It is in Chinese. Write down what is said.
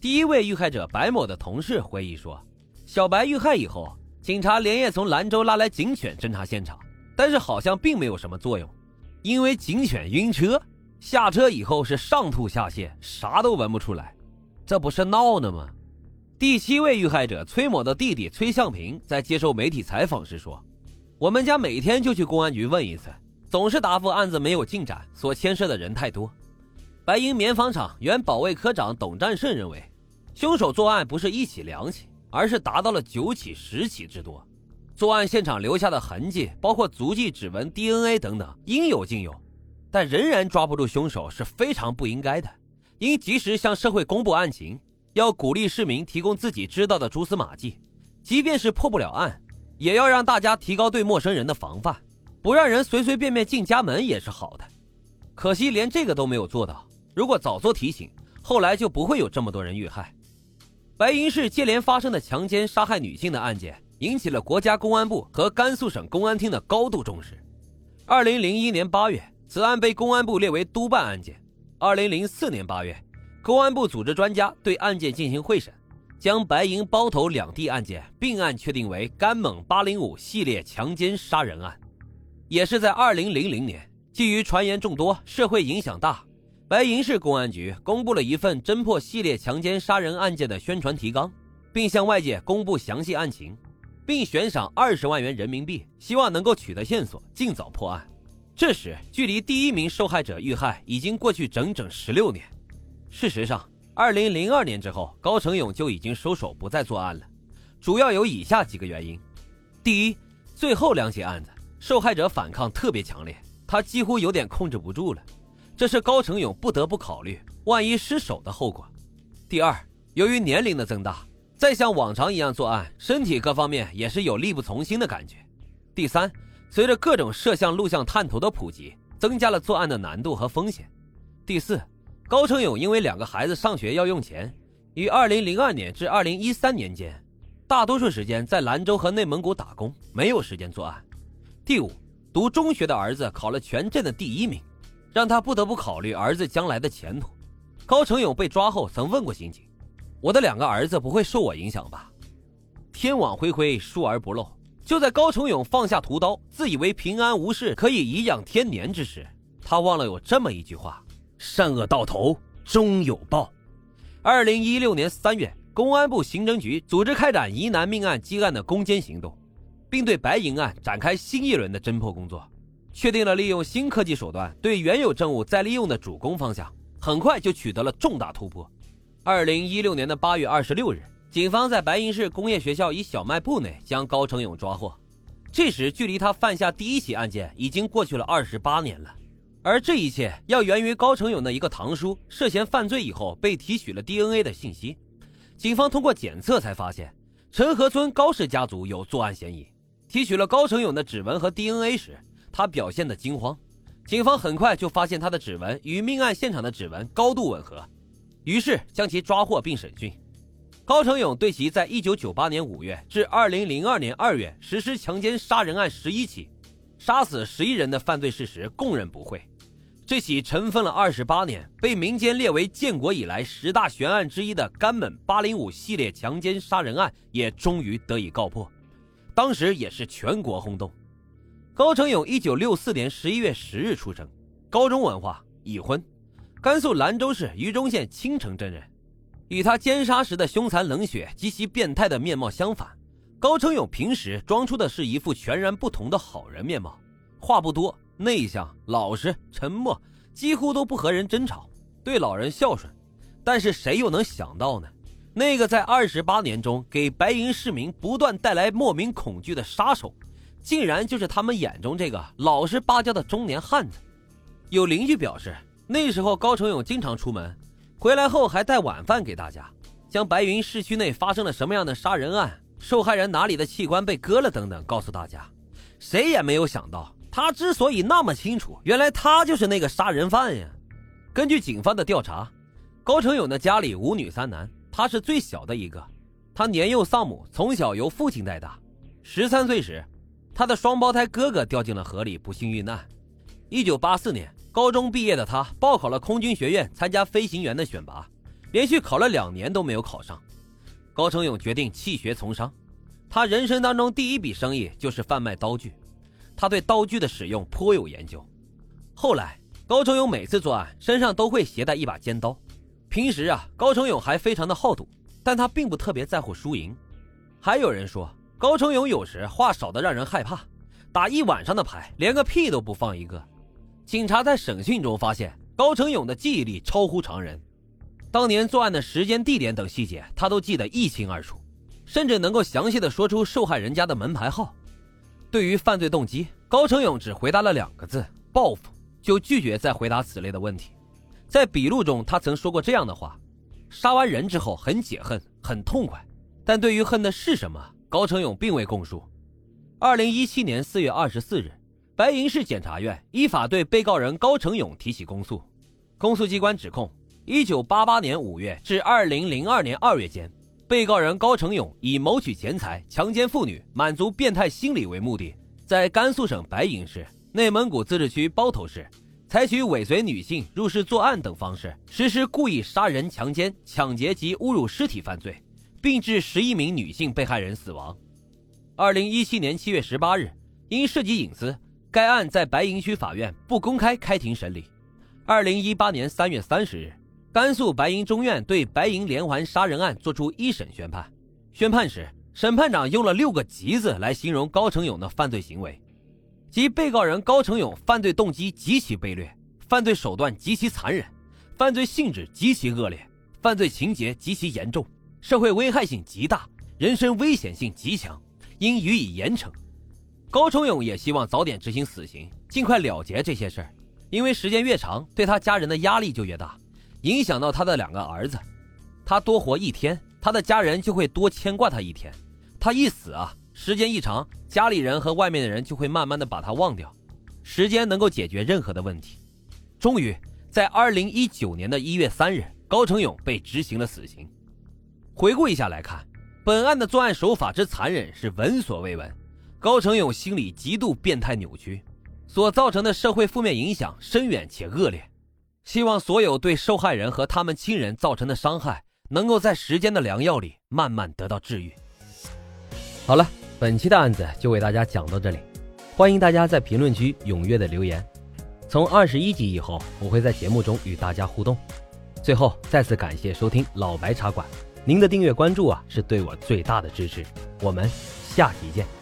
第一位遇害者白某的同事回忆说，小白遇害以后，警察连夜从兰州拉来警犬侦查现场，但是好像并没有什么作用，因为警犬晕车，下车以后是上吐下泻，啥都闻不出来，这不是闹呢吗？第七位遇害者崔某的弟弟崔向平在接受媒体采访时说：“我们家每天就去公安局问一次，总是答复案子没有进展，所牵涉的人太多。”白银棉纺厂原保卫科长董占胜认为，凶手作案不是一起两起，而是达到了九起十起之多。作案现场留下的痕迹，包括足迹、指纹、DNA 等等，应有尽有，但仍然抓不住凶手是非常不应该的。应及时向社会公布案情，要鼓励市民提供自己知道的蛛丝马迹，即便是破不了案，也要让大家提高对陌生人的防范，不让人随随便便进家门也是好的。可惜连这个都没有做到。如果早做提醒，后来就不会有这么多人遇害。白银市接连发生的强奸、杀害女性的案件，引起了国家公安部和甘肃省公安厅的高度重视。二零零一年八月，此案被公安部列为督办案件。二零零四年八月，公安部组织专家对案件进行会审，将白银、包头两地案件并案确定为甘蒙八零五系列强奸杀人案。也是在二零零零年，基于传言众多、社会影响大。白银市公安局公布了一份侦破系列强奸杀人案件的宣传提纲，并向外界公布详细案情，并悬赏二十万元人民币，希望能够取得线索，尽早破案。这时，距离第一名受害者遇害已经过去整整十六年。事实上，二零零二年之后，高成勇就已经收手不再作案了，主要有以下几个原因：第一，最后两起案子受害者反抗特别强烈，他几乎有点控制不住了。这是高成勇不得不考虑万一失手的后果。第二，由于年龄的增大，再像往常一样作案，身体各方面也是有力不从心的感觉。第三，随着各种摄像、录像探头的普及，增加了作案的难度和风险。第四，高成勇因为两个孩子上学要用钱，于二零零二年至二零一三年间，大多数时间在兰州和内蒙古打工，没有时间作案。第五，读中学的儿子考了全镇的第一名。让他不得不考虑儿子将来的前途。高成勇被抓后曾问过刑警：“我的两个儿子不会受我影响吧？”天网恢恢，疏而不漏。就在高成勇放下屠刀，自以为平安无事，可以颐养天年之时，他忘了有这么一句话：“善恶到头终有报。”二零一六年三月，公安部刑侦局组织开展疑难命案积案的攻坚行动，并对白银案展开新一轮的侦破工作。确定了利用新科技手段对原有证物再利用的主攻方向，很快就取得了重大突破。二零一六年的八月二十六日，警方在白银市工业学校一小卖部内将高成勇抓获。这时，距离他犯下第一起案件已经过去了二十八年了。而这一切要源于高成勇的一个堂叔涉嫌犯罪以后被提取了 DNA 的信息。警方通过检测才发现，陈河村高氏家族有作案嫌疑。提取了高成勇的指纹和 DNA 时，他表现的惊慌，警方很快就发现他的指纹与命案现场的指纹高度吻合，于是将其抓获并审讯。高成勇对其在一九九八年五月至二零零二年二月实施强奸杀人案十一起，杀死十一人的犯罪事实供认不讳。这起尘封了二十八年、被民间列为建国以来十大悬案之一的甘本八零五系列强奸杀人案也终于得以告破，当时也是全国轰动。高成勇一九六四年十一月十日出生，高中文化，已婚，甘肃兰州市榆中县青城镇人。与他奸杀时的凶残冷血、极其变态的面貌相反，高成勇平时装出的是一副全然不同的好人面貌。话不多，内向、老实、沉默，几乎都不和人争吵，对老人孝顺。但是谁又能想到呢？那个在二十八年中给白银市民不断带来莫名恐惧的杀手。竟然就是他们眼中这个老实巴交的中年汉子。有邻居表示，那时候高成勇经常出门，回来后还带晚饭给大家，将白云市区内发生了什么样的杀人案、受害人哪里的器官被割了等等告诉大家。谁也没有想到，他之所以那么清楚，原来他就是那个杀人犯呀。根据警方的调查，高成勇的家里五女三男，他是最小的一个。他年幼丧母，从小由父亲带大。十三岁时。他的双胞胎哥哥掉进了河里，不幸遇难。一九八四年，高中毕业的他报考了空军学院参加飞行员的选拔，连续考了两年都没有考上。高成勇决定弃学从商。他人生当中第一笔生意就是贩卖刀具，他对刀具的使用颇有研究。后来，高成勇每次作案身上都会携带一把尖刀。平时啊，高成勇还非常的好赌，但他并不特别在乎输赢。还有人说，高成勇有时话少的让人害怕，打一晚上的牌连个屁都不放一个。警察在审讯中发现，高成勇的记忆力超乎常人，当年作案的时间、地点等细节他都记得一清二楚。甚至能够详细的说出受害人家的门牌号。对于犯罪动机，高成勇只回答了两个字：报复，就拒绝再回答此类的问题。在笔录中，他曾说过这样的话：杀完人之后很解恨，很痛快。但对于恨的是什么，高成勇并未供述。二零一七年四月二十四日，白银市检察院依法对被告人高成勇提起公诉。公诉机关指控：一九八八年五月至二零零二年二月间。被告人高成勇以谋取钱财、强奸妇女、满足变态心理为目的，在甘肃省白银市、内蒙古自治区包头市，采取尾随女性入室作案等方式，实施故意杀人、强奸、抢劫及侮辱尸体犯罪，并致十一名女性被害人死亡。二零一七年七月十八日，因涉及隐私，该案在白银区法院不公开开庭审理。二零一八年三月三十日。甘肃白银中院对白银连环杀人案作出一审宣判。宣判时，审判长用了六个“极”字来形容高成勇的犯罪行为，即被告人高成勇犯罪动机极其卑劣，犯罪手段极其残忍，犯罪性质极其恶劣，犯罪情节极其严重，社会危害性极大，人身危险性极强，应予以严惩。高成勇也希望早点执行死刑，尽快了结这些事儿，因为时间越长，对他家人的压力就越大。影响到他的两个儿子，他多活一天，他的家人就会多牵挂他一天。他一死啊，时间一长，家里人和外面的人就会慢慢的把他忘掉。时间能够解决任何的问题。终于，在二零一九年的一月三日，高成勇被执行了死刑。回顾一下来看，本案的作案手法之残忍是闻所未闻。高成勇心理极度变态扭曲，所造成的社会负面影响深远且恶劣。希望所有对受害人和他们亲人造成的伤害，能够在时间的良药里慢慢得到治愈。好了，本期的案子就为大家讲到这里，欢迎大家在评论区踊跃的留言。从二十一集以后，我会在节目中与大家互动。最后，再次感谢收听老白茶馆，您的订阅关注啊，是对我最大的支持。我们下期见。